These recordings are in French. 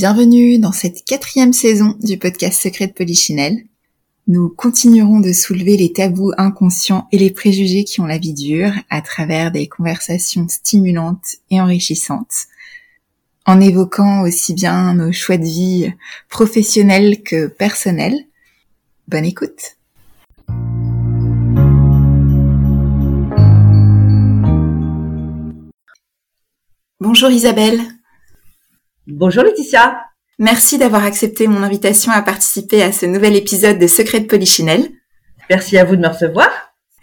Bienvenue dans cette quatrième saison du podcast Secret de Polichinelle. Nous continuerons de soulever les tabous inconscients et les préjugés qui ont la vie dure à travers des conversations stimulantes et enrichissantes, en évoquant aussi bien nos choix de vie professionnels que personnels. Bonne écoute Bonjour Isabelle Bonjour Laetitia. Merci d'avoir accepté mon invitation à participer à ce nouvel épisode de Secret de Polichinelle. Merci à vous de me recevoir.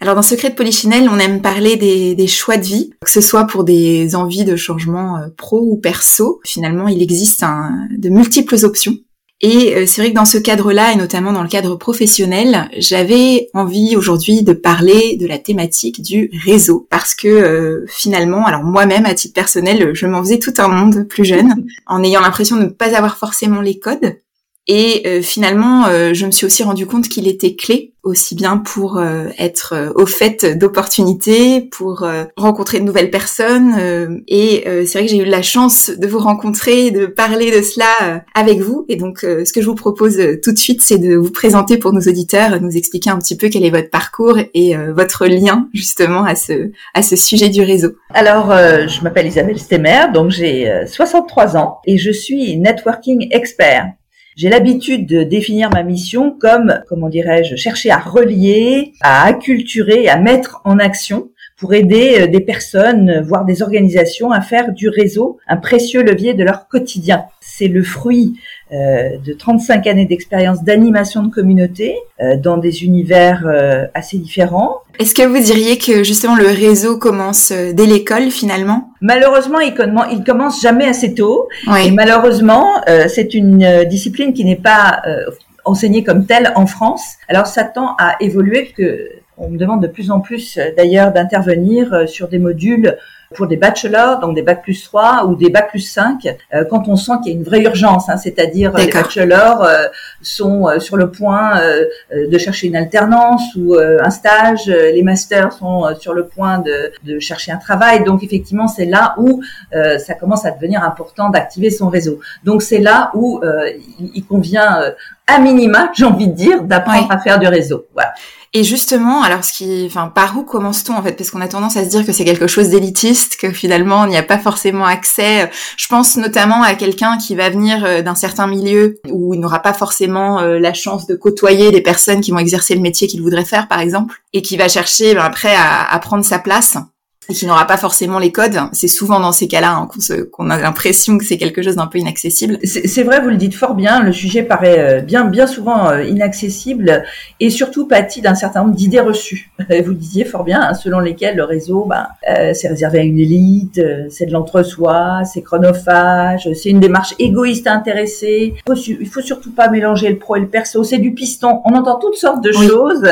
Alors dans Secret de Polichinelle, on aime parler des, choix de vie, que ce soit pour des envies de changement euh, pro ou perso. Finalement, il existe de multiples options. Et euh, c'est vrai que dans ce cadre-là, et notamment dans le cadre professionnel, j'avais envie aujourd'hui de parler de la thématique du réseau. Parce que euh, finalement, alors moi-même, à titre personnel, je m'en faisais tout un monde plus jeune, en ayant l'impression de ne pas avoir forcément les codes. Et euh, finalement, euh, je me suis aussi rendu compte qu'il était clé aussi bien pour euh, être au fait d'opportunités, pour rencontrer de nouvelles personnes. et c'est vrai que j'ai eu la chance de vous rencontrer, de parler de cela avec vous. Et donc, ce que je vous propose tout de suite, c'est de vous présenter pour nos auditeurs, nous expliquer un petit peu quel est votre parcours et votre lien justement à ce à ce sujet du réseau. Alors, je m'appelle Isabelle Stemmer, donc j'ai 63 ans et je suis networking expert. J'ai l'habitude de définir ma mission comme, comment dirais-je, chercher à relier, à acculturer, à mettre en action pour aider euh, des personnes, voire des organisations à faire du réseau un précieux levier de leur quotidien. C'est le fruit de 35 années d'expérience d'animation de communauté euh, dans des univers assez différents. Est-ce que vous diriez que justement le réseau commence dès l'école finalement? Malheureusement, il, il commence jamais assez tôt. Et malheureusement, c'est une discipline qui n'est pas enseignée comme telle en France. Alors ça tend à évoluer que on me demande de plus en plus d'ailleurs d'intervenir sur des modules pour des bachelors, donc des bac plus 3 ou des bac plus 5, euh, quand on sent qu'il y a une vraie urgence, hein, c'est-à-dire les bachelors euh, sont euh, sur le point de chercher une alternance ou un stage, les masters sont sur le point de, de, chercher un travail, donc effectivement c'est là où ça commence à devenir important d'activer son réseau. Donc c'est là où il, il, convient à minima, j'ai envie de dire, d'apprendre à faire du réseau. Voilà. Et justement, alors ce qui, enfin, par où commence-t-on en fait? Parce qu'on a tendance à se dire que c'est quelque chose d'élitiste, que finalement on n'y a pas forcément accès. Je pense notamment à quelqu'un qui va venir euh, d'un certain milieu où il n'aura pas forcément euh, la chance de côtoyer des personnes qui vont exercer le métier qu'il voudrait faire, par exemple, et qui va chercher ben, après à, à prendre sa place et qui n'aura pas forcément les codes. C'est souvent dans ces cas-là hein, qu'on a l'impression que c'est quelque chose d'un peu inaccessible. C'est vrai, vous le dites fort bien. Le sujet paraît euh, bien, bien souvent euh, inaccessible et surtout pâtit d'un certain nombre d'idées reçues. Vous le disiez fort bien, hein, selon lesquelles le réseau, ben, euh, c'est réservé à une élite, c'est de l'entre-soi, c'est chronophage, c'est une démarche égoïste intéressée. Il faut, il faut surtout pas mélanger le pro et le perso. C'est du piston. On entend toutes sortes de choses,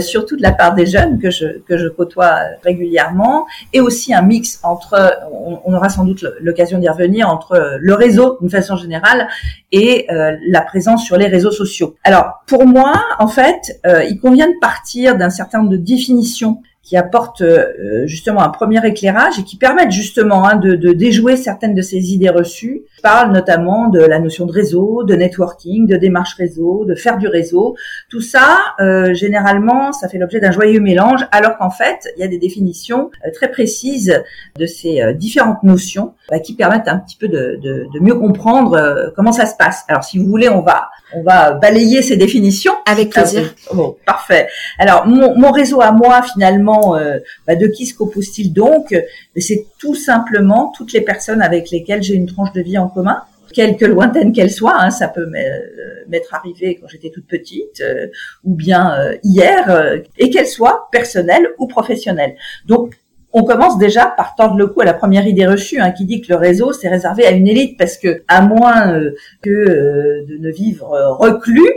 surtout de la part des jeunes que je que je côtoie régulièrement et aussi un mix entre, on, aura sans doute l'occasion d'y revenir, entre le réseau d'une façon générale et euh, la présence sur les réseaux sociaux. Alors pour moi, en fait, euh, il convient de partir d'un certain nombre de définitions qui apportent euh, justement un premier éclairage et qui permettent justement hein, de, de, déjouer certaines de ces idées reçues. Je parle notamment de la notion de réseau, de networking, de démarche réseau, de faire du réseau. Tout ça, euh, généralement, ça fait l'objet d'un joyeux mélange, alors qu'en fait, il y a des définitions euh, très précises de ces différentes notions bah, qui permettent un petit peu de, de, de mieux comprendre comment ça se passe. Alors, si vous voulez, on va on va balayer ces définitions. Avec plaisir. bon, parfait. Alors, mon, mon, réseau à moi, finalement, euh, bah, de qui se compose-t-il donc? C'est tout simplement toutes les personnes avec lesquelles j'ai une tranche de vie en commun quelque lointaine qu'elle soit, hein, ça peut m'être arrivé quand j'étais toute petite, euh, ou bien euh, hier, et qu'elle soit personnelle ou professionnelle. Donc on commence déjà par tordre le cou à la première idée reçue hein, qui dit que le réseau c'est réservé à une élite parce que à moins euh, que euh, de ne vivre euh, reclus,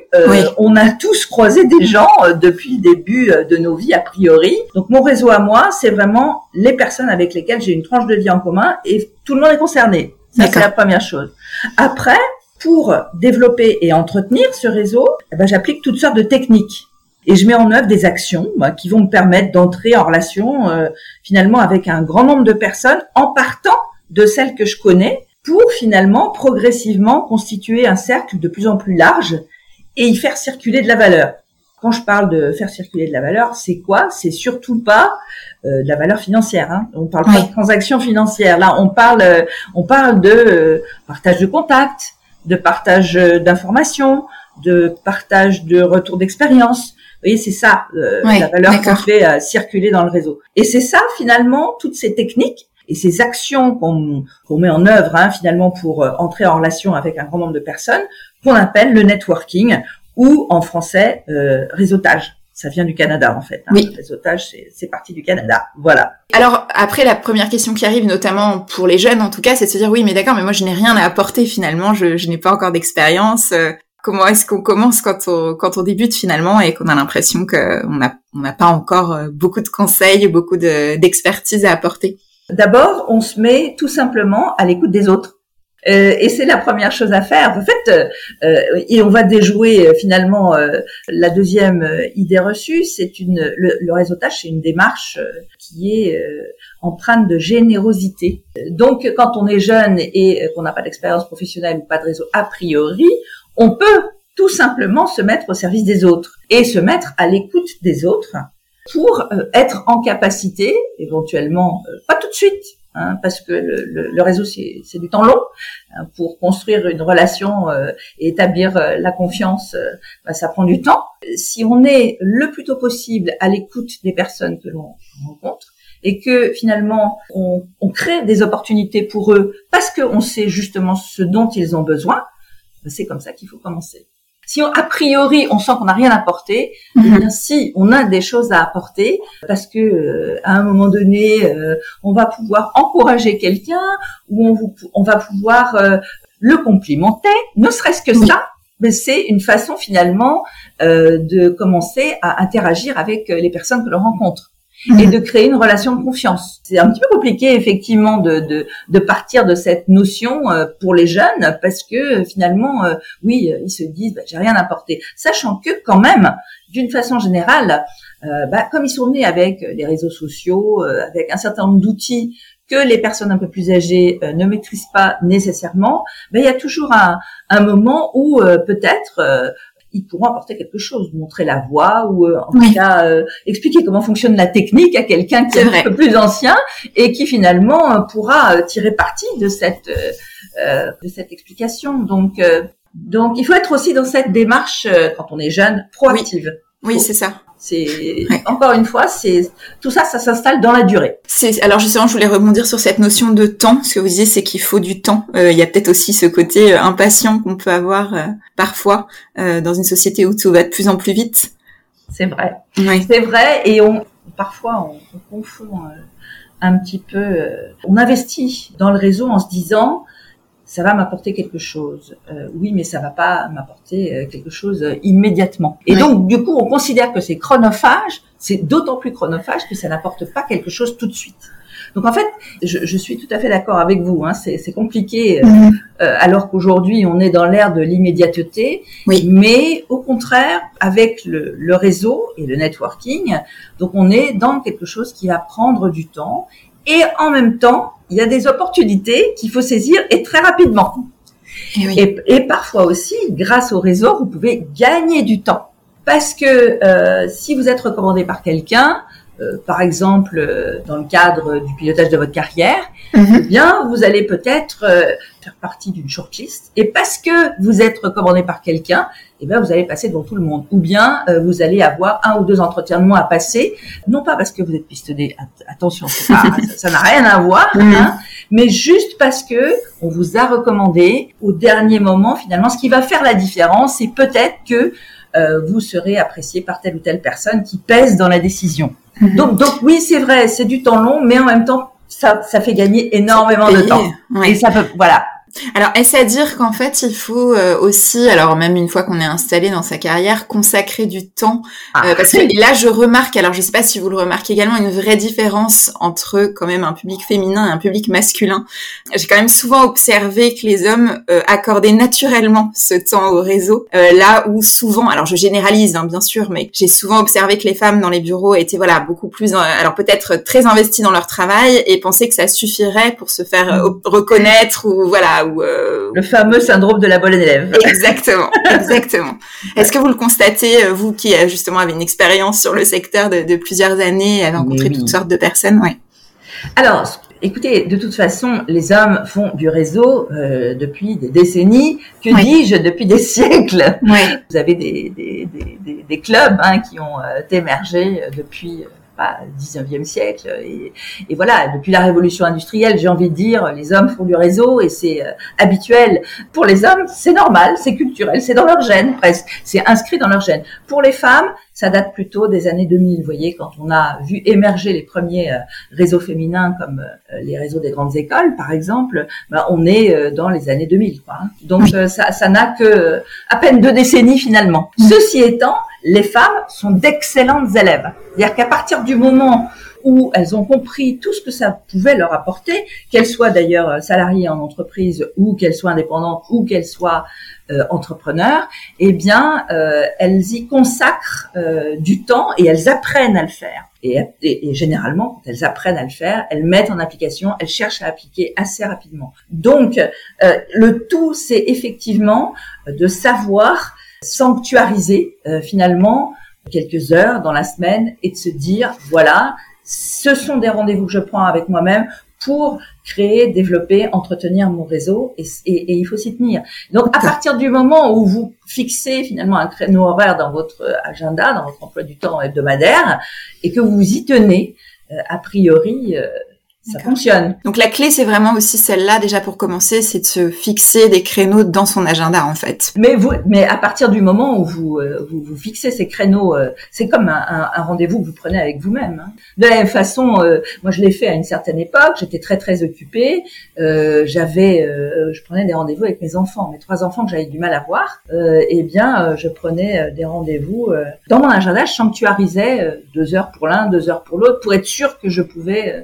on a tous croisé des gens depuis le début de nos vies a priori. Donc mon réseau à moi, c'est vraiment les personnes avec lesquelles j'ai une tranche de vie en commun et tout le monde est concerné. Ça c'est la première chose. Après, pour développer et entretenir ce réseau, eh ben, j'applique toutes sortes de techniques et je mets en œuvre des actions qui vont me permettre d'entrer en relation euh, finalement avec un grand nombre de personnes en partant de celles que je connais pour finalement progressivement constituer un cercle de plus en plus large et y faire circuler de la valeur. Quand je parle de faire circuler de la valeur, c'est quoi? C'est surtout pas euh, de la valeur financière. Hein. On parle pas de transactions financières. Là, on parle, euh, on parle de euh, partage de contacts, de partage d'informations, de partage de retour d'expérience. Voyez, c'est ça la valeur qu'on fait circuler dans le réseau. Et c'est ça finalement toutes ces techniques et ces actions qu'on met en œuvre hein, finalement pour entrer en relation avec un grand nombre de personnes qu'on appelle le networking ou en français euh, réseautage. Ça vient du Canada en fait. Hein. Oui. Le réseautage, c'est parti du Canada. Voilà. Alors après, la première question qui arrive, notamment pour les jeunes en tout cas, c'est de se dire oui, mais d'accord, mais moi je n'ai rien à apporter finalement, je, je n'ai pas encore d'expérience. Euh, comment est-ce qu'on commence quand on quand on débute finalement et qu'on a l'impression qu'on n'a on n'a pas encore euh, beaucoup de conseils, beaucoup d'expertise à apporter D'abord, on se met tout simplement à l'écoute des autres. Euh, et c'est la première chose à faire. En fait, euh, euh et on va déjouer euh, finalement la deuxième idée reçue. C'est une le, le, réseautage, c'est une démarche qui est empreinte de générosité. Donc, quand on est jeune et qu'on n'a pas d'expérience professionnelle ou pas de réseau a priori, on peut tout simplement se mettre au service des autres et se mettre à l'écoute des autres pour être en capacité, éventuellement, pas tout de suite, Hein, parce que le, réseau c'est du temps long hein, pour construire une relation euh, et établir euh, la confiance, euh, bah, ça prend du temps. Si on est le plus tôt possible à l'écoute des personnes que l'on rencontre et que finalement on, crée des opportunités pour eux parce qu'on sait justement ce dont ils ont besoin, c'est comme ça qu'il faut commencer. Si on, a priori on sent qu'on n'a rien apporté, mm eh bien si on a des choses à apporter, parce que euh, à un moment donné, euh, on va pouvoir encourager quelqu'un ou on, on, va pouvoir euh, le complimenter, ne serait-ce que ça, mais c'est une façon finalement de commencer à interagir avec les personnes que l'on rencontre et de créer une relation de confiance. C'est un petit peu compliqué effectivement de, de, de partir de cette notion euh, pour les jeunes parce que finalement, euh, oui, ils se disent bah, j'ai rien apporté, sachant que quand même, d'une façon générale, euh, bah, comme ils sont nés avec les réseaux sociaux, avec un certain nombre d'outils que les personnes un peu plus âgées ne maîtrisent pas nécessairement, bah, il y a toujours un, un moment où peut-être ils pourront apporter quelque chose, montrer la voie ou euh, en tout cas euh, expliquer comment fonctionne la technique à quelqu'un qui est, un peu plus ancien et qui finalement euh, pourra tirer parti de cette de cette explication. Donc donc il faut être aussi dans cette démarche quand on est jeune proactive. Oui, c'est ça. C'est encore une fois, c'est tout ça, ça s'installe dans la durée. C'est alors justement, je voulais rebondir sur cette notion de temps. Ce que vous disiez, c'est qu'il faut du temps. Euh, il y a peut-être aussi ce côté euh, impatient qu'on peut avoir euh, parfois dans une société où tout va de plus en plus vite. C'est vrai. C'est vrai, et on parfois on, on confond un petit peu. on investit dans le réseau en se disant ça va m'apporter quelque chose. Euh, oui, mais ça va pas m'apporter euh, quelque chose euh, immédiatement. Et donc, du coup, on considère que c'est chronophage. C'est d'autant plus chronophage que ça n'apporte pas quelque chose tout de suite. Donc en fait, je, je suis tout à fait d'accord avec vous. Hein, c'est compliqué mhm. alors qu'aujourd'hui on est dans l'ère de l'immédiateté. Oui. Mais au contraire, avec le, le, réseau et le networking, donc on est dans quelque chose qui va prendre du temps et en même temps il y a des opportunités qu'il faut saisir et très rapidement. Eh et, parfois aussi, grâce au réseau, vous pouvez gagner du temps. Parce que euh, si vous êtes recommandé par quelqu'un, par exemple euh, dans le cadre du pilotage de votre carrière, mhm. eh bien vous allez peut-être faire partie d'une shortlist. Et parce que vous êtes recommandé par quelqu'un, eh bien, vous allez passer devant tout le monde. Ou bien, euh, vous allez avoir un ou deux entretiens de moins à passer, non pas parce que vous êtes pistonné, attention, ça n'a rien à voir, hein, mais juste parce que on vous a recommandé au dernier moment, finalement, ce qui va faire la différence, c'est peut-être que euh, vous serez apprécié par telle ou telle personne qui pèse dans la décision. Mhm. Donc, donc oui, c'est vrai, c'est du temps long, mais en même temps, ça, ça fait gagner énormément de temps. Et ça peut, voilà, Alors, est-ce à dire qu'en fait, il faut euh, aussi, alors même une fois qu'on est installé dans sa carrière, consacrer du temps Ah. euh, Parce que là, je remarque, alors je sais pas si vous le remarquez également, une vraie différence entre quand même un public féminin et un public masculin. J'ai quand même souvent observé que les hommes euh, accordaient naturellement ce temps au réseau, euh, là où souvent, alors je généralise hein, bien sûr, mais j'ai souvent observé que les femmes dans les bureaux étaient voilà beaucoup plus, euh, alors peut-être très investies dans leur travail et pensaient que ça suffirait pour se faire euh, reconnaître ou voilà ou euh, Le fameux syndrome de la bonne élève. Exactement, exactement. Est-ce que vous le constatez, euh, vous qui euh, justement avez une expérience sur le secteur de, de plusieurs années, avez rencontré oui. toutes sortes de personnes, ouais. Alors, écoutez, de toute façon, les hommes font du réseau euh, depuis des décennies, que Oui. dis-je, depuis des siècles? Vous avez des, des, des, des, des clubs hein, qui ont euh, émergé depuis euh, pas, le 19e siècle. Et, et voilà, depuis la révolution industrielle, j'ai envie de dire, les hommes font du réseau et c'est euh, habituel. Pour les hommes, c'est normal, c'est culturel, c'est dans leur gène presque, c'est inscrit dans leur gène. Pour les femmes, ça date plutôt des années 2000, vous voyez, quand on a vu émerger les premiers euh, réseaux féminins comme euh, les réseaux des grandes écoles, par exemple, ben, on est dans les années 2000. Quoi, hein. Donc Oui. ça ça n'a que à peine deux décennies finalement. Ceci étant, les femmes sont d'excellentes élèves. C'est-à-dire qu'à partir du moment où elles ont compris tout ce que ça pouvait leur apporter, qu'elles soient d'ailleurs euh, salariées en entreprise ou qu'elles soient indépendantes ou qu'elles soient euh, entrepreneurs, eh bien, euh, elles y consacrent euh, du temps et elles apprennent à le faire. Et, et- et généralement, quand elles apprennent à le faire, elles mettent en application, elles cherchent à appliquer assez rapidement. Donc, euh, le tout, c'est effectivement de savoir sanctuariser euh, finalement quelques heures dans la semaine et de se dire, voilà, ce sont des rendez-vous que je prends avec moi-même pour créer, développer, entretenir mon réseau et, et- il faut s'y tenir. Donc à partir du moment où vous fixez finalement un créneau horaire dans votre agenda, dans votre emploi du temps hebdomadaire et que vous vous y tenez, euh, a priori, euh, ça fonctionne. Donc la clé, c'est vraiment aussi celle-là, déjà pour commencer, c'est de se fixer des créneaux dans son agenda, en fait. Mais vous, mais à partir du moment où vous euh, vous, vous fixez ces créneaux, euh, c'est comme un, un- un rendez-vous que vous prenez avec vous-même. hein. De la même façon, euh, moi je l'ai fait à une certaine époque. J'étais très très occupée. Euh, j'avais, euh, je prenais des rendez-vous avec mes enfants, mes trois enfants que j'avais du mal à voir. Euh, eh bien, euh, je prenais euh, des rendez-vous euh, dans mon agenda. Je sanctuarisais euh, deux heures pour l'un, deux heures pour l'autre, pour être sûr que je pouvais euh,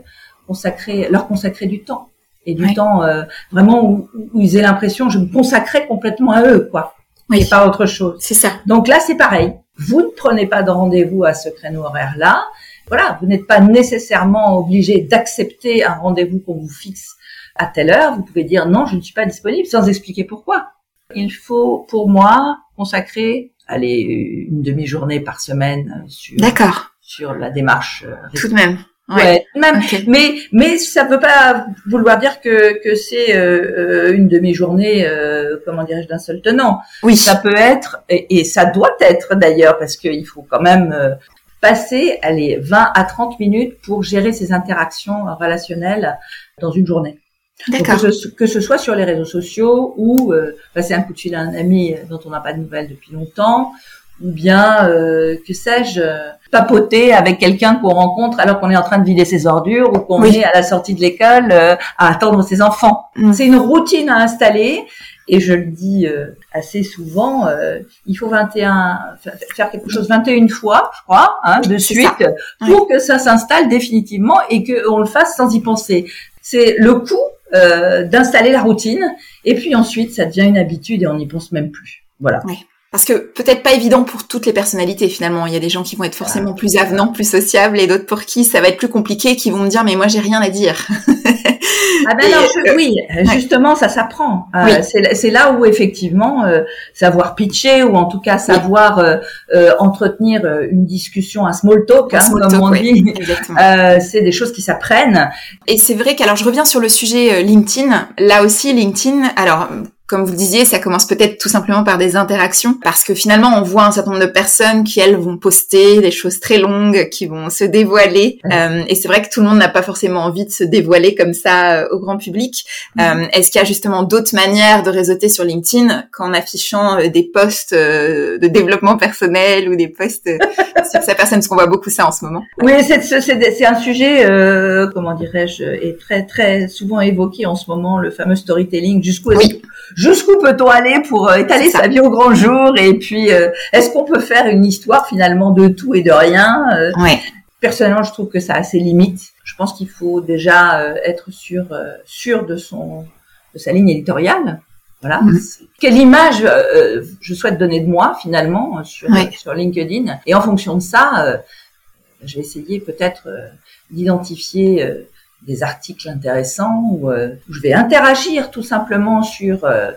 consacrer, leur consacrer du temps et du temps euh, vraiment où, où ils aient l'impression je me consacrais complètement à eux, quoi Oui, et pas autre chose. c'est ça. Donc là, c'est pareil. Vous ne prenez pas de rendez-vous à ce créneau horaire-là. Voilà, vous n'êtes pas nécessairement obligé d'accepter un rendez-vous qu'on vous fixe à telle heure. Vous pouvez dire non, je ne suis pas disponible sans expliquer pourquoi. Il faut, pour moi, consacrer, allez, une demi-journée par semaine sur, D'accord. sur la démarche. euh, Tout de même. Ouais. Ouais, même. Mais mais ça ne veut pas vouloir dire que que c'est euh, euh, une demi-journée, euh, comment dirais-je, d'un seul tenant. Oui. Ça peut être, et, et ça doit être d'ailleurs, parce qu'il faut quand même euh, passer, allez, 20 à 30 minutes pour gérer ces interactions relationnelles dans une journée. D'accord. que, ce, que ce soit sur les réseaux sociaux ou euh, passer un coup de fil à un ami dont on n'a pas de nouvelles depuis longtemps, ou bien, euh, que sais-je, euh, papoter avec quelqu'un qu'on rencontre alors qu'on est en train de vider ses ordures ou qu'on Oui. est à la sortie de l'école euh, à attendre ses enfants. Mm. C'est une routine à installer et je le dis euh, assez souvent, euh, il faut 21 fa- faire quelque chose 21 fois, je crois, hein, de suite, pour que ça s'installe définitivement et qu'on le fasse sans y penser. C'est le coup euh, d'installer la routine et puis ensuite ça devient une habitude et on n'y pense même plus. Voilà. Parce que peut-être pas évident pour toutes les personnalités finalement. Il y a des gens qui vont être forcément plus avenants, plus sociables, et d'autres pour qui ça va être plus compliqué, qui vont me dire mais moi j'ai rien à dire. Ah ben non, je- euh, oui, justement, ça s'apprend. Euh, Oui. c'est, c'est là où effectivement euh, savoir pitcher ou en tout cas savoir euh, euh, entretenir euh, une discussion, un small talk, Un hein, small comme talk, on dit. Euh, c'est des choses qui s'apprennent. Et c'est vrai qu'alors je reviens sur le sujet euh, LinkedIn. Là aussi LinkedIn, alors comme vous le disiez, ça commence peut-être tout simplement par des interactions, parce que finalement, on voit un certain nombre de personnes qui, elles, vont poster des choses très longues, qui vont se dévoiler. Euh, et c'est vrai que tout le monde n'a pas forcément envie de se dévoiler comme ça euh, au grand public. Euh, Est-ce qu'il y a justement d'autres manières de réseauter sur LinkedIn qu'en affichant des posts de développement personnel ou des posts sur sa personne? Parce qu'on voit beaucoup ça en ce moment. Oui, c'est un sujet, comment dirais-je, est très très souvent évoqué en ce moment, le fameux storytelling. Jusqu'où oui jusqu'où peut-on aller pour euh, étaler sa vie au grand jour et puis euh, est-ce qu'on peut faire une histoire finalement de tout et de rien euh? Personnellement, je trouve que ça a ses limites. Je pense qu'il faut déjà être sûr sûr de son de sa ligne éditoriale. Voilà. Mhm. Quelle image je souhaite donner de moi finalement sur sur LinkedIn et en fonction de ça, je vais essayer peut-être d'identifier des articles intéressants où, euh, où, je vais interagir tout simplement sur euh,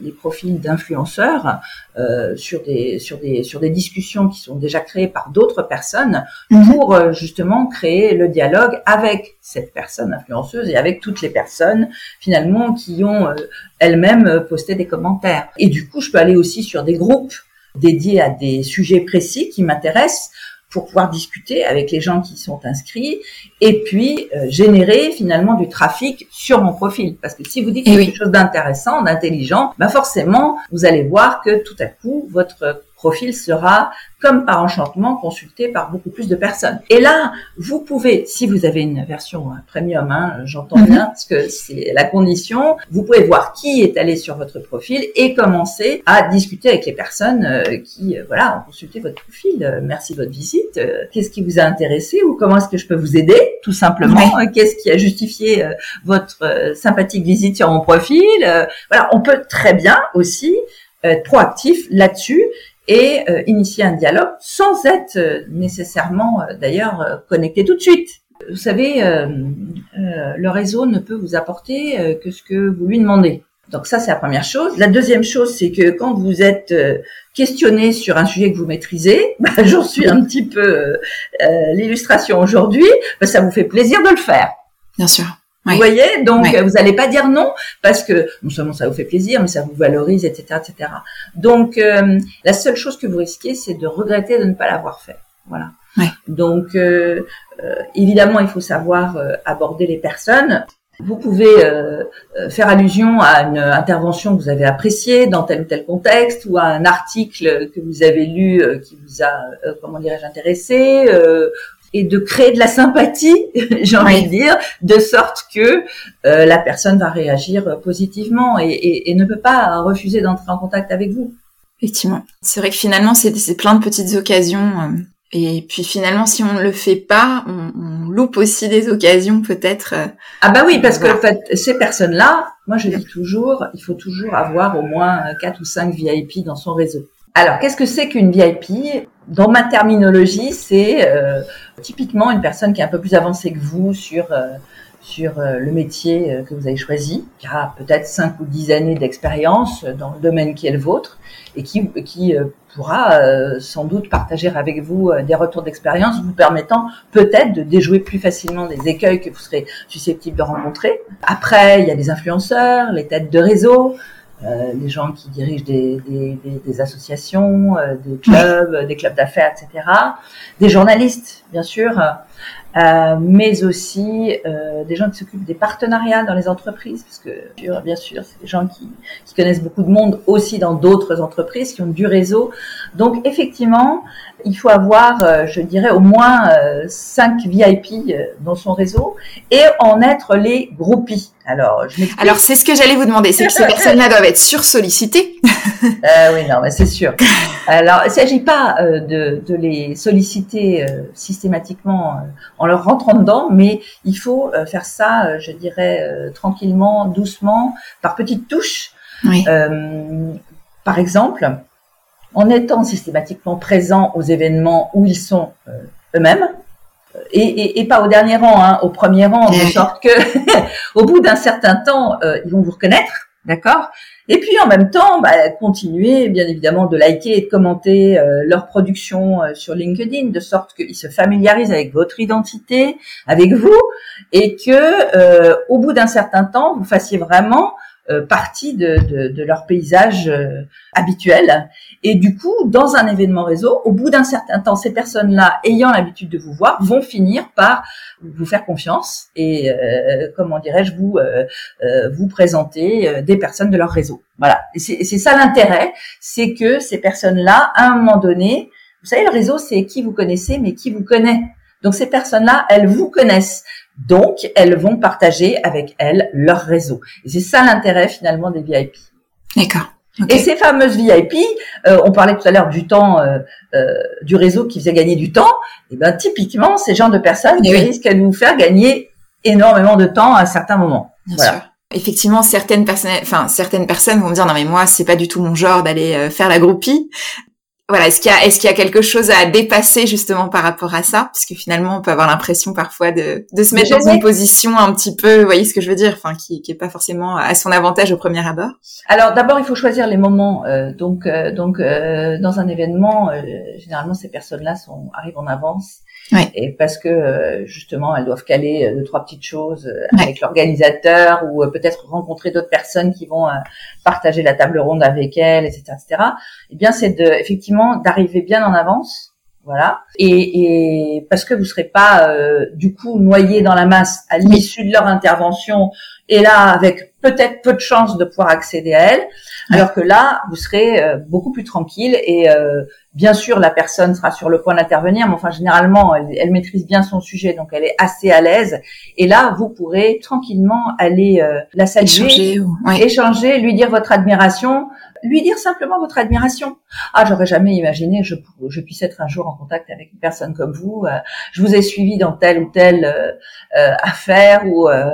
les profils d'influenceurs euh, sur des sur des sur des discussions qui sont déjà créées par d'autres personnes mhm. pour euh, justement créer le dialogue avec cette personne influenceuse et avec toutes les personnes finalement qui ont elles-mêmes posté des commentaires. Et du coup, je peux aller aussi sur des groupes dédiés à des sujets précis qui m'intéressent pour pouvoir discuter avec les gens qui sont inscrits et puis euh, générer finalement du trafic sur mon profil. Parce que si vous dites eh quelque chose d'intéressant, d'intelligent, bah forcément, vous allez voir que tout à coup, votre profil sera, comme par enchantement, consulté par beaucoup plus de personnes. Et là, vous pouvez, si vous avez une version premium, hein, j'entends bien, mhm. parce que c'est la condition, vous pouvez voir qui est allé sur votre profil et commencer à discuter avec les personnes euh, qui, euh, voilà, ont consulté votre profil. Euh, merci de votre visite. Qu'est-ce qui vous a intéressé ou comment est-ce que je peux vous aider, tout simplement? Qu'est-ce qui a justifié votre sympathique visite sur mon profil? Voilà, on peut très bien aussi être proactif là-dessus et euh, initier un dialogue sans être euh, nécessairement euh, d'ailleurs connecté tout de suite. Vous savez, le réseau ne peut vous apporter que ce que vous lui demandez. Donc ça, c'est la première chose. La deuxième chose, c'est que quand vous êtes questionné sur un sujet que vous maîtrisez, bah, j'en suis un petit peu l'illustration aujourd'hui, bah, ça vous fait plaisir de le faire. Bien sûr. Vous voyez, donc vous n'allez pas dire non parce que non seulement ça vous fait plaisir, mais ça vous valorise, etc., etc. Donc euh, la seule chose que vous risquez, c'est de regretter de ne pas l'avoir fait. Voilà. Donc euh, euh, évidemment, il faut savoir aborder les personnes. Vous pouvez faire allusion à une intervention que vous avez appréciée dans tel ou tel contexte ou à un article que vous avez lu qui vous a, comment dirais-je, intéressé et de créer de la sympathie, j'ai envie de dire, de sorte que euh, la personne va réagir positivement et, ne peut pas refuser d'entrer en contact avec vous. Effectivement. C'est vrai que finalement, c'est plein de petites occasions. Euh, et puis finalement, si on ne le fait pas, on, loupe aussi des occasions peut-être. Euh, ah bah oui, parce que en fait, ces personnes-là, moi je dis toujours, il faut toujours avoir au moins quatre ou cinq VIP dans son réseau. Alors, qu'est-ce que c'est qu'une VIP Dans ma terminologie, c'est euh, typiquement une personne qui est un peu plus avancée que vous sur euh, sur euh, le métier que vous avez choisi, qui a peut-être 5 ou 10 années d'expérience dans le domaine qui est le vôtre et qui, qui pourra sans doute partager avec vous des retours d'expérience vous permettant peut-être de déjouer plus facilement des écueils que vous serez susceptible de rencontrer. Après, il y a des influenceurs, les têtes de réseau, euh, les gens qui dirigent des, des, des, associations, euh, des clubs, des clubs d'affaires, etc. Des journalistes, bien sûr, euh, mais aussi euh, des gens qui s'occupent des partenariats dans les entreprises, parce que bien sûr, c'est des gens qui, qui, connaissent beaucoup de monde aussi dans d'autres entreprises, qui ont du réseau. Donc effectivement, il faut avoir, euh, je dirais, au moins 5 VIP dans son réseau et en être les groupies. Alors, je Alors c'est ce que j'allais vous demander, c'est que ces personnes-là doivent être sursollicitées. euh, oui, non, mais c'est sûr. Alors, il ne s'agit pas de, de, les solliciter systématiquement en leur rentrant dedans, mais il faut euh, faire ça, euh, je dirais, euh, tranquillement, doucement, par petites touches. par exemple, en étant systématiquement présent aux événements où ils sont eux-mêmes, et, pas au dernier rang, hein, au premier rang, de sorte que, au bout d'un certain temps, ils vont vous reconnaître, d'accord? Et puis en même temps, bah, continuer bien évidemment de liker et de commenter euh, leur production euh, sur LinkedIn, de sorte qu'ils se familiarisent avec votre identité, avec vous, et que euh, au bout d'un certain temps, vous fassiez vraiment partie de, de, leur paysage habituel. Et du coup, dans un événement réseau, au bout d'un certain temps, ces personnes-là, ayant l'habitude de vous voir, vont finir par vous faire confiance et, comment dirais-je, vous vous présenter des personnes de leur réseau. Voilà. Et c'est ça l'intérêt, c'est que ces personnes-là, à un moment donné, vous savez, le réseau, c'est qui vous connaissez, mais qui vous connaît. Donc ces personnes-là, elles vous connaissent. Donc, elles vont partager avec elles leur réseau. Et c'est ça l'intérêt finalement des VIP. D'accord. Et ces fameuses VIP, euh, on parlait tout à l'heure du temps, euh, euh, du réseau qui faisait gagner du temps. Et ben typiquement, ces gens de personnes qui risquent de vous faire gagner énormément de temps à certains moments. voilà. Effectivement, certaines personnes, enfin certaines personnes vont me dire non mais moi c'est pas du tout mon genre d'aller faire la groupie voilà, est-ce qu'il y a est-ce qu'il y a quelque chose à dépasser justement par rapport à ça? Parce que finalement on peut avoir l'impression parfois de de se mettre dans une position un petit peu, vous voyez ce que je veux dire, enfin qui qui est pas forcément à son avantage au premier abord. Alors d'abord il faut choisir les moments. Euh, donc euh, donc euh, dans un événement, généralement ces personnes-là sont arrivent en avance et parce que euh, justement, elles doivent caler euh, deux trois petites choses euh, avec l'organisateur ou peut-être rencontrer d'autres personnes qui vont partager la table ronde avec elles, etc., etc. Eh bien, c'est de effectivement d'arriver bien en avance, voilà, et, et parce que vous serez pas du coup noyé dans la masse à l'issue de leur intervention et là avec peut-être peu de chances de pouvoir accéder à elles, alors que là vous serez beaucoup plus tranquille et Bien sûr, la personne sera sur le point d'intervenir, mais enfin généralement, elle, maîtrise bien son sujet, donc elle est assez à l'aise. Et là, vous pourrez tranquillement aller euh, la saluer, échanger, lui dire votre admiration, lui dire simplement votre admiration. Ah, j'aurais jamais imaginé que je, je, puisse être un jour en contact avec une personne comme vous. Euh, je vous ai suivi dans telle ou telle euh, affaire ou euh,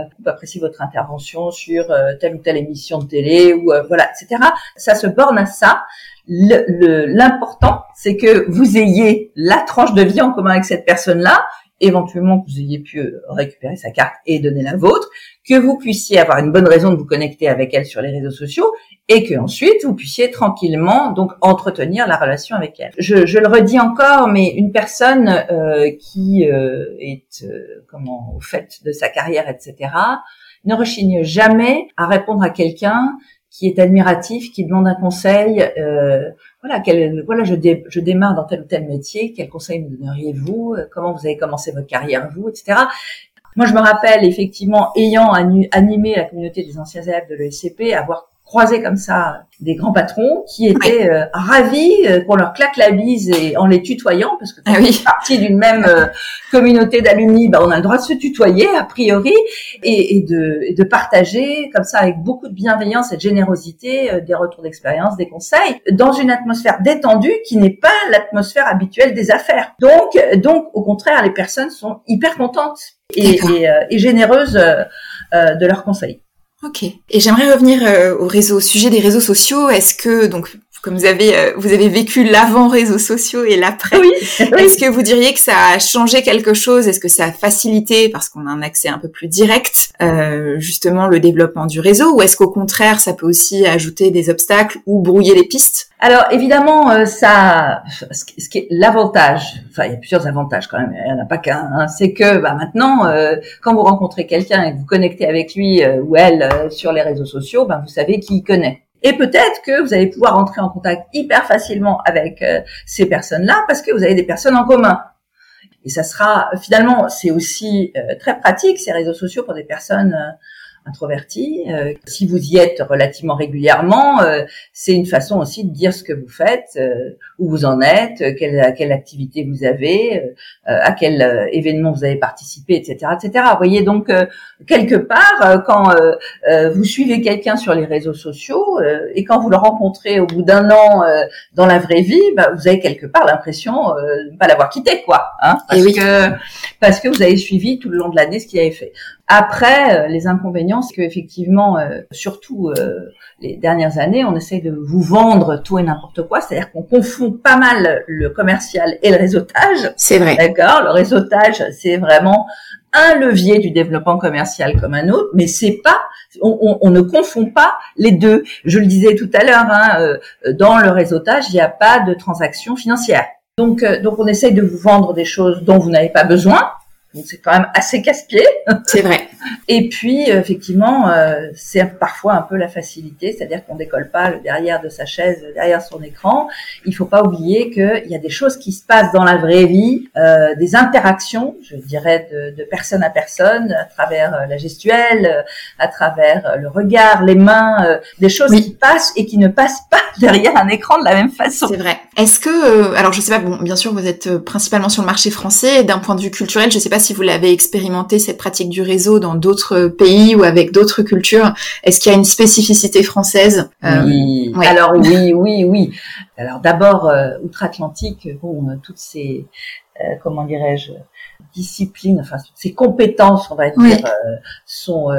votre intervention sur telle ou telle émission de télé ou voilà, etc. Ça se borne à ça l'important, c'est que vous ayez la tranche de vie en commun avec cette personne-là, éventuellement que vous ayez pu euh, récupérer sa carte et donner la vôtre, que vous puissiez avoir une bonne raison de vous connecter avec elle sur les réseaux sociaux et que ensuite vous puissiez tranquillement donc entretenir la relation avec elle. Je, je le redis encore, mais une personne euh, qui euh, est comment au fait de sa carrière, etc., ne rechigne jamais à répondre à quelqu'un qui est admiratif, qui demande un conseil. Euh, voilà, quel, voilà, je, je démarre dans tel ou tel métier. Quel conseil me donneriez-vous euh, Comment vous avez commencé votre carrière, vous, etc. Moi, je me rappelle effectivement, ayant animé la communauté des anciens élèves de l'ESCP, avoir croisé comme ça des grands patrons qui étaient euh, ravis euh, qu'on leur claque la bise et en les tutoyant parce que quand ah oui. partie d'une même euh, communauté d'alumni, bah, on a le droit de se tutoyer a priori et, et, de, et, de, partager comme ça avec beaucoup de bienveillance et de générosité des retours d'expérience, des conseils dans une atmosphère détendue qui n'est pas l'atmosphère habituelle des affaires. Donc, donc au contraire, les personnes sont hyper contentes et, et généreuses de leurs conseils. Ok. Et j'aimerais revenir euh, au réseau, au sujet des réseaux sociaux. Est-ce que donc comme vous avez euh, vous avez vécu l'avant réseaux sociaux et l'après, oui, est-ce que vous diriez que ça a changé quelque chose? Est-ce que ça a facilité? Parce qu'on a un accès un peu plus direct euh, justement le développement du réseau, ou est-ce qu'au contraire ça peut aussi ajouter des obstacles ou brouiller les pistes? Alors évidemment euh, ça, ce qui est l'avantage, enfin il y a plusieurs avantages quand même, il n'y en a pas qu'un, hein, c'est que bah, maintenant quand vous rencontrez quelqu'un et que vous connectez avec lui ou elle sur les réseaux sociaux, bah, vous savez qui il connaît. Et peut-être que vous allez pouvoir entrer en contact hyper facilement avec euh, ces personnes-là parce que vous avez des personnes en commun. Et ça sera finalement, c'est aussi euh, très pratique ces réseaux sociaux pour des personnes euh, introverti. Euh, si vous y êtes relativement régulièrement, euh, c'est une façon aussi de dire ce que vous faites, euh, où vous en êtes, quelle, à quelle activité vous avez, à quel événement vous avez participé, etc., etc. Vous voyez donc quelque part quand vous suivez quelqu'un sur les réseaux sociaux et quand vous le rencontrez au bout d'un an dans la vraie vie, bah, vous avez quelque part l'impression de ne pas l'avoir quitté, quoi, hein, parce que parce que vous avez suivi tout le long de l'année ce qu'il avait fait. Après, euh, les inconvénients, c'est qu'effectivement, euh, surtout euh, les dernières années, on essaye de vous vendre tout et n'importe quoi, c'est-à-dire qu'on confond pas mal le commercial et le réseautage. C'est vrai. D'accord? Le réseautage, c'est vraiment un levier du développement commercial comme un autre, mais c'est pas, on, on, ne confond pas les deux. Je le disais tout à l'heure, hein, dans le réseautage, il n'y a pas de transaction financière. Donc, donc on essaye de vous vendre des choses dont vous n'avez pas besoin donc c'est quand même assez casse-pied. C'est vrai. Et puis effectivement, euh, c'est parfois un peu la facilité, c'est-à-dire qu'on décolle pas le derrière de sa chaise, derrière son écran. Il faut pas oublier qu'il y a des choses qui se passent dans la vraie vie, euh, des interactions, je dirais, de, de, personne à personne, à travers euh, la gestuelle, à travers le regard, les mains, des choses qui passent et qui ne passent pas derrière un écran de la même façon. C'est vrai. Est-ce que, alors je sais pas, bon, bien sûr, vous êtes principalement sur le marché français. D'un point de vue culturel, je sais pas si vous l'avez expérimenté cette pratique du réseau dans d'autres pays ou avec d'autres cultures. Est-ce qu'il y a une spécificité française oui. Euh, Alors oui, oui, oui. Alors d'abord, euh, outre-Atlantique, bon, euh, toutes ces, comment dirais-je, disciplines, enfin ces compétences, on va dire, sont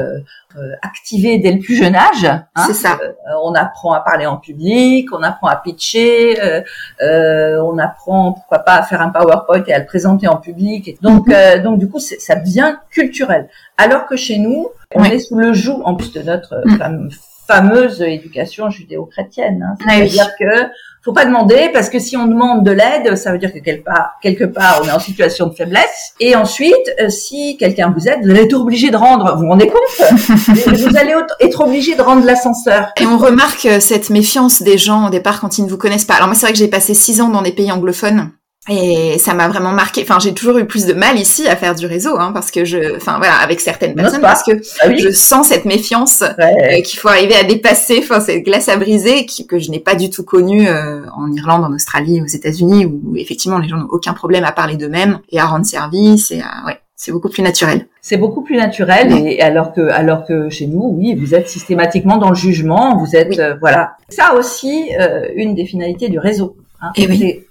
activées dès le plus jeune âge. Hein. C'est ça. on apprend à parler en public, on apprend à pitcher, on apprend pourquoi pas à faire un PowerPoint et à le présenter en public. Donc, mhm. donc du coup, ça devient culturel. Alors que chez nous, on est sous le joug, en plus de notre mm. Fameuse éducation judéo-chrétienne. Hein. C'est-à-dire que faut pas demander parce que si on demande de l'aide, ça veut dire que quelque part, quelque part, on est en situation de faiblesse. Et ensuite, euh, si quelqu'un vous aide, vous allez être obligé de rendre. Vous vous rendez compte? Vous allez être obligé de rendre l'ascenseur. Et on remarque euh, cette méfiance des gens au départ quand ils ne vous connaissent pas. Alors moi, c'est vrai que j'ai passé six ans dans des pays anglophones. Et ça m'a vraiment marqué. Enfin, j'ai toujours eu plus de mal ici à faire du réseau, hein, parce que je, enfin voilà, avec certaines personnes, parce que ah je sens cette méfiance euh, qu'il faut arriver à dépasser. Enfin, cette glace à briser que je n'ai pas du tout connue euh, en Irlande, en Australie, aux États-Unis, où effectivement les gens n'ont aucun problème à parler d'eux-mêmes et à rendre service. Et à, ouais, c'est beaucoup plus naturel. C'est beaucoup plus naturel, et alors que alors que chez nous, oui, vous êtes systématiquement dans le jugement. Vous êtes, euh, voilà. Ça aussi, une des finalités du réseau. Hein, et oui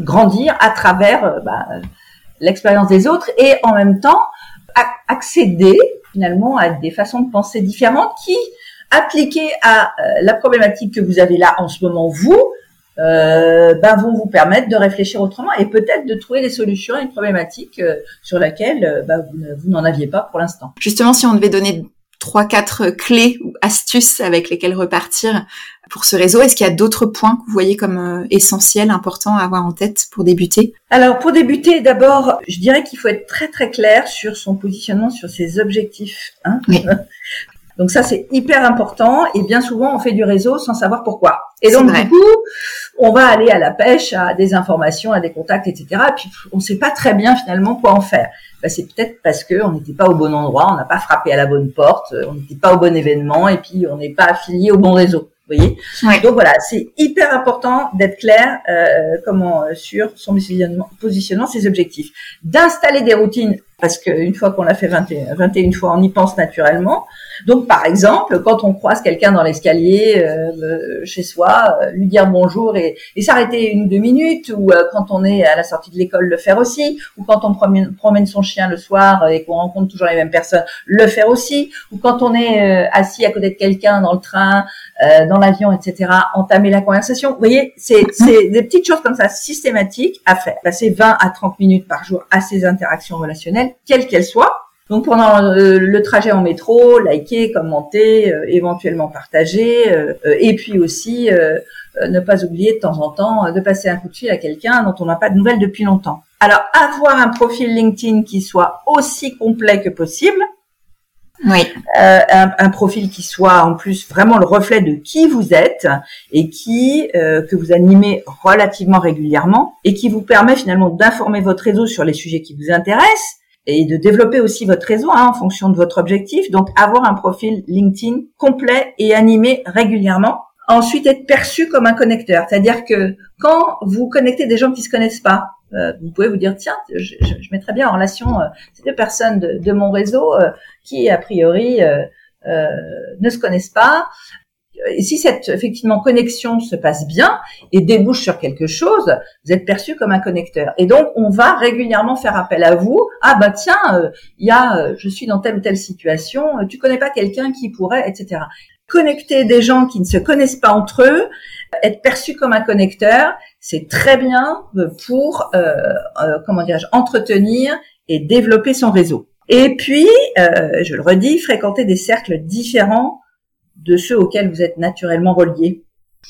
grandir à travers euh, bah, l'expérience des autres et en même temps accéder finalement à des façons de penser différentes qui, appliquées à euh, la problématique que vous avez là en ce moment vous, euh, ben, vont vous permettre de réfléchir autrement et peut-être de trouver des solutions à une problématique euh, sur laquelle bah, vous n'en aviez pas pour l'instant. Justement, si on devait donner trois, quatre clés ou astuces avec lesquelles repartir pour ce réseau. Est-ce qu'il y a d'autres points que vous voyez comme euh, essentiels, importants à avoir en tête pour débuter? Alors pour débuter, d'abord, je dirais qu'il faut être très très clair sur son positionnement, sur ses objectifs. Hein donc ça c'est hyper important et bien souvent on fait du réseau sans savoir pourquoi. Et donc du coup, on va aller à la pêche, à des informations, à des contacts, etc. Et puis on ne sait pas très bien finalement quoi en faire. Ben, c'est peut-être parce que on n'était pas au bon endroit, on n'a pas frappé à la bonne porte, on n'était pas au bon événement et puis on n'est pas affilié au bon réseau voyez? Donc voilà, c'est hyper important d'être clair euh, comment euh, sur son positionnement, positionnement, ses objectifs, d'installer des routines parce qu'une fois qu'on l'a fait 21, 21 fois, on y pense naturellement. Donc, par exemple, quand on croise quelqu'un dans l'escalier euh, euh chez soi, euh, lui dire bonjour et, s'arrêter une ou deux minutes, ou quand on est à la sortie de l'école, le faire aussi, ou quand on promène, promène son chien le soir et qu'on rencontre toujours les mêmes personnes, le faire aussi, ou quand on est assis à côté de quelqu'un dans le train, dans l'avion, etc., entamer la conversation. Vous voyez, c'est des petites choses comme ça systématiques à faire. Passer 20 à 30 minutes par jour à ces interactions relationnelles quelle qu'elle soit. Donc pendant le, trajet en métro, liker, commenter, euh, éventuellement partager, euh, euh, et puis aussi ne pas oublier de temps en temps de passer un coup de fil à quelqu'un dont on n'a pas de nouvelles depuis longtemps. Alors avoir un profil LinkedIn qui soit aussi complet que possible, oui. un, profil qui soit en plus vraiment le reflet de qui vous êtes et qui que vous animez relativement régulièrement et qui vous permet finalement d'informer votre réseau sur les sujets qui vous intéressent et de développer aussi votre réseau hein, en fonction de votre objectif. Donc avoir un profil LinkedIn complet et animé régulièrement. Ensuite, être perçu comme un connecteur, c'est-à-dire que quand vous connectez des gens qui se connaissent pas, euh, vous pouvez vous dire tiens, je, je, je mettrais bien en relation euh, ces deux personnes de, de mon réseau euh, qui a priori euh, ne se connaissent pas si cette effectivement connexion se passe bien et débouche sur quelque chose, vous êtes perçu comme un connecteur. Et donc on va régulièrement faire appel à vous. Ah bah tiens, euh, il y a, euh, je suis dans telle ou telle situation. Euh, tu connais pas quelqu'un qui pourrait, etc. Connecter des gens qui ne se connaissent pas entre eux, être perçu comme un connecteur, c'est très bien pour comment dirais-je entretenir et développer son réseau. Et puis, je le redis, fréquenter des cercles différents de ceux auxquels vous êtes naturellement reliés.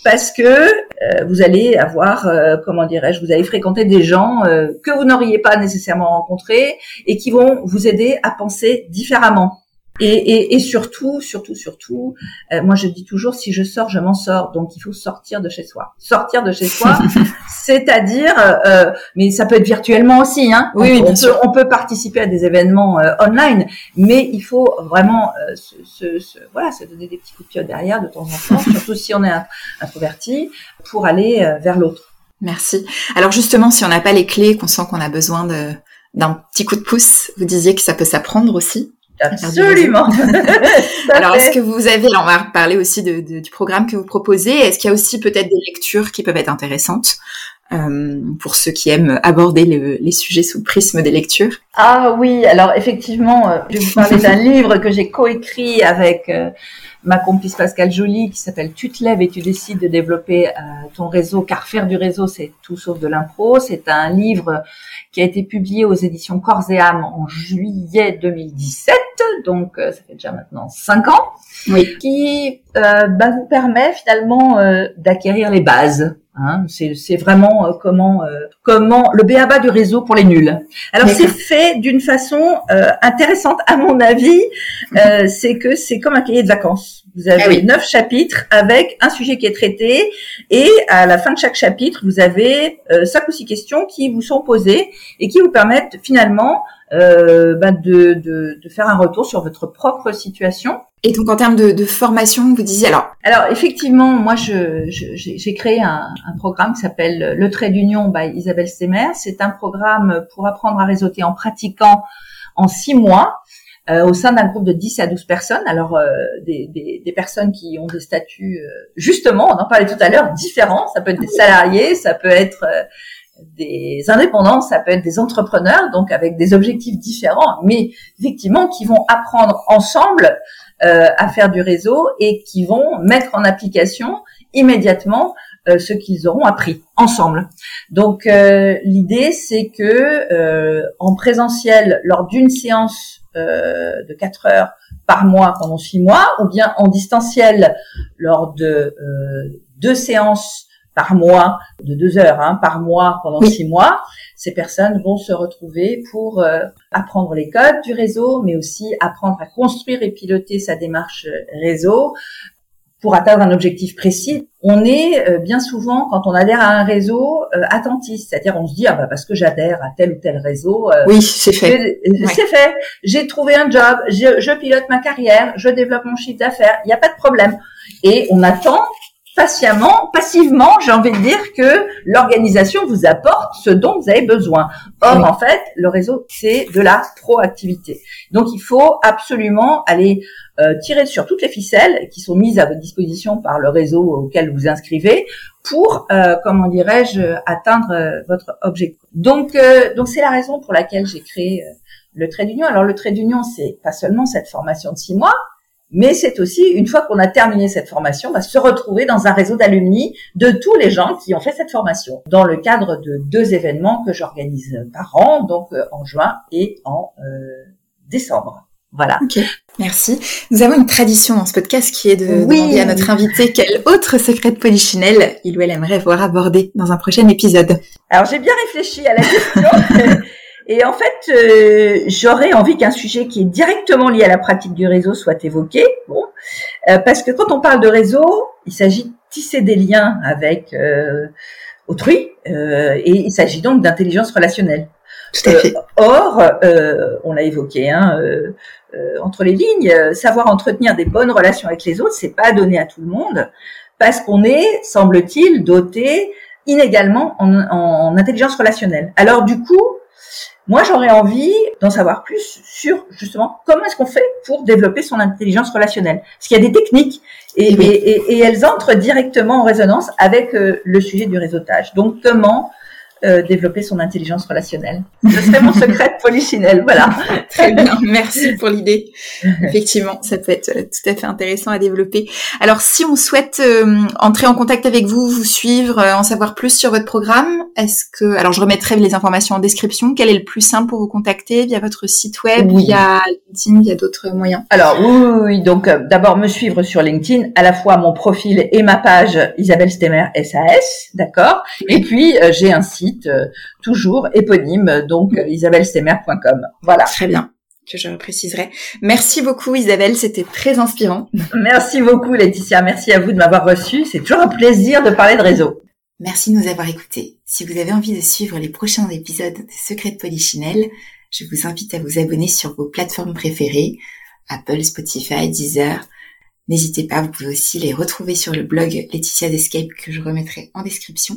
parce que euh, vous allez avoir, euh, comment dirais-je, vous allez fréquenter des gens euh, que vous n'auriez pas nécessairement rencontrés et qui vont vous aider à penser différemment. Et, et, et, surtout, surtout, surtout, euh, moi je dis toujours, si je sors, je m'en sors. Donc il faut sortir de chez soi. Sortir de chez soi, c'est-à-dire, euh, mais ça peut être virtuellement aussi. Hein. Oui, on, bien sûr. Peut, on peut participer à des événements euh, online, mais il faut vraiment euh, se, se, se, voilà, se donner des petits coups de pied derrière de temps en temps, surtout si on est introverti, pour aller euh, vers l'autre. Merci. Alors justement, si on n'a pas les clés, qu'on sent qu'on a besoin de d'un petit coup de pouce, vous disiez que ça peut s'apprendre aussi. Absolument. Alors, est-ce que vous avez, on va parler aussi de, de, du programme que vous proposez. Est-ce qu'il y a aussi peut-être des lectures qui peuvent être intéressantes? Pour ceux qui aiment aborder le, les sujets sous le prisme des lectures Ah oui, alors effectivement, euh, je vais vous parler d'un livre que j'ai coécrit avec euh, ma complice Pascal Joly qui s'appelle Tu te lèves et tu décides de développer euh, ton réseau, car faire du réseau, c'est tout sauf de l'impro. C'est un livre qui a été publié aux éditions Corps et âme en juillet 2017, donc euh, ça fait déjà maintenant cinq ans, oui. qui euh, bah, vous permet finalement euh, d'acquérir les bases. Hein, c'est vraiment euh, comment comment le béaba du réseau pour les nuls. Alors c'est fait d'une façon intéressante à mon avis. c'est que c'est comme un cahier de vacances. Vous avez ah oui. neuf chapitres avec un sujet qui est traité et à la fin de chaque chapitre, vous avez euh, cinq ou six questions qui vous sont posées et qui vous permettent finalement euh, bah de, de, de, faire un retour sur votre propre situation. Et donc en termes de, de formation, vous disiez alors Alors effectivement, moi je, j'ai créé un, un, programme qui s'appelle Le Trait d'Union by Isabelle Stemmer. C'est un programme pour apprendre à réseauter en pratiquant en six mois au sein d'un groupe de 10 à 12 personnes. Alors, euh, des, des, des, personnes qui ont des statuts, euh, justement, on en parlait tout à l'heure, différents. Ça peut être des salariés, ça peut être euh, des indépendants, ça peut être des entrepreneurs, donc avec des objectifs différents, mais effectivement qui vont apprendre ensemble euh, à faire du réseau et qui vont mettre en application immédiatement ce qu'ils auront appris ensemble. Donc l'idée c'est que en présentiel lors d'une séance euh, de 4 heures par mois pendant 6 mois, ou bien en distanciel lors de euh, deux séances par mois, de 2 heures hein, par mois pendant 6 oui. mois, ces personnes vont se retrouver pour euh, apprendre les codes du réseau, mais aussi apprendre à construire et piloter sa démarche réseau, pour atteindre un objectif précis, on est euh, bien souvent, quand on adhère à un réseau, euh, attentiste. C'est-à-dire, on se dit, ah bah, parce que j'adhère à tel ou tel réseau. Euh, oui, c'est fait. C'est fait. J'ai trouvé un job, je, je, pilote ma carrière, je développe mon chiffre d'affaires, il n'y a pas de problème. Et on attend patiemment, passivement, j'ai envie de dire que l'organisation vous apporte ce dont vous avez besoin. Or, oui. en fait, le réseau, c'est de la proactivité. Donc, il faut absolument aller euh, tirer sur toutes les ficelles qui sont mises à votre disposition par le réseau auquel vous inscrivez pour, euh, comment dirais-je, atteindre euh, votre objectif. Donc, euh, donc c'est la raison pour laquelle j'ai créé le trait d'union. Alors, le trait d'union, c'est pas seulement cette formation de six mois, mais c'est aussi, une fois qu'on a terminé cette formation, bah, se retrouver dans un réseau d'alumni de tous les gens qui ont fait cette formation, dans le cadre de deux événements que j'organise par an, donc euh, en juin et en euh, décembre. Voilà. Ok, merci. Nous avons une tradition dans ce podcast qui est de oui. demander à notre invité quel autre secret de Polichinelle il ou elle aimerait voir abordé dans un prochain épisode. Alors j'ai bien réfléchi à la question. Et en fait, euh, j'aurais envie qu'un sujet qui est directement lié à la pratique du réseau soit évoqué. Bon, euh, parce que quand on parle de réseau, il s'agit de tisser des liens avec euh, autrui, et il s'agit donc d'intelligence relationnelle. Tout à fait. or, on l'a évoqué, hein, entre les lignes, savoir entretenir des bonnes relations avec les autres, c'est pas donné à tout le monde, parce qu'on est, semble-t-il, doté inégalement en, en, en intelligence relationnelle. Alors du coup, moi, j'aurais envie d'en savoir plus sur justement comment est-ce qu'on fait pour développer son intelligence relationnelle? Parce qu'il y a des techniques et, oui. et, et, et, elles entrent directement en résonance avec euh, le sujet du réseautage. Donc, comment euh, développer son intelligence relationnelle. Ce serait mon secret de polichinelle, voilà. Très bien, merci pour l'idée. Effectivement, ça peut être euh, tout à fait intéressant à développer. Alors, si on souhaite euh, entrer en contact avec vous, vous suivre, en savoir plus sur votre programme, est-ce que, alors je remettrai les informations en description. Quel est le plus simple pour vous contacter via votre site web, via LinkedIn, via d'autres moyens? Alors oui, oui, donc d'abord me suivre sur LinkedIn, à la fois mon profil et ma page Isabelle Stemmer SAS, d'accord? Et puis j'ai un site euh, toujours éponyme, donc mm. isabellestemmer.com. Voilà. Très bien que je préciserai. Merci beaucoup Isabelle, c'était très inspirant. Merci beaucoup Laetitia, merci à vous de m'avoir reçu. C'est toujours un plaisir de parler de réseau. Merci de nous avoir écoutés. Si vous avez envie de suivre les prochains épisodes de Secrets de Polichinelle, je vous invite à vous abonner sur vos plateformes préférées, Apple, Spotify, Deezer. N'hésitez pas, vous pouvez aussi les retrouver sur le blog Laetitia's Escape que je remettrai en description.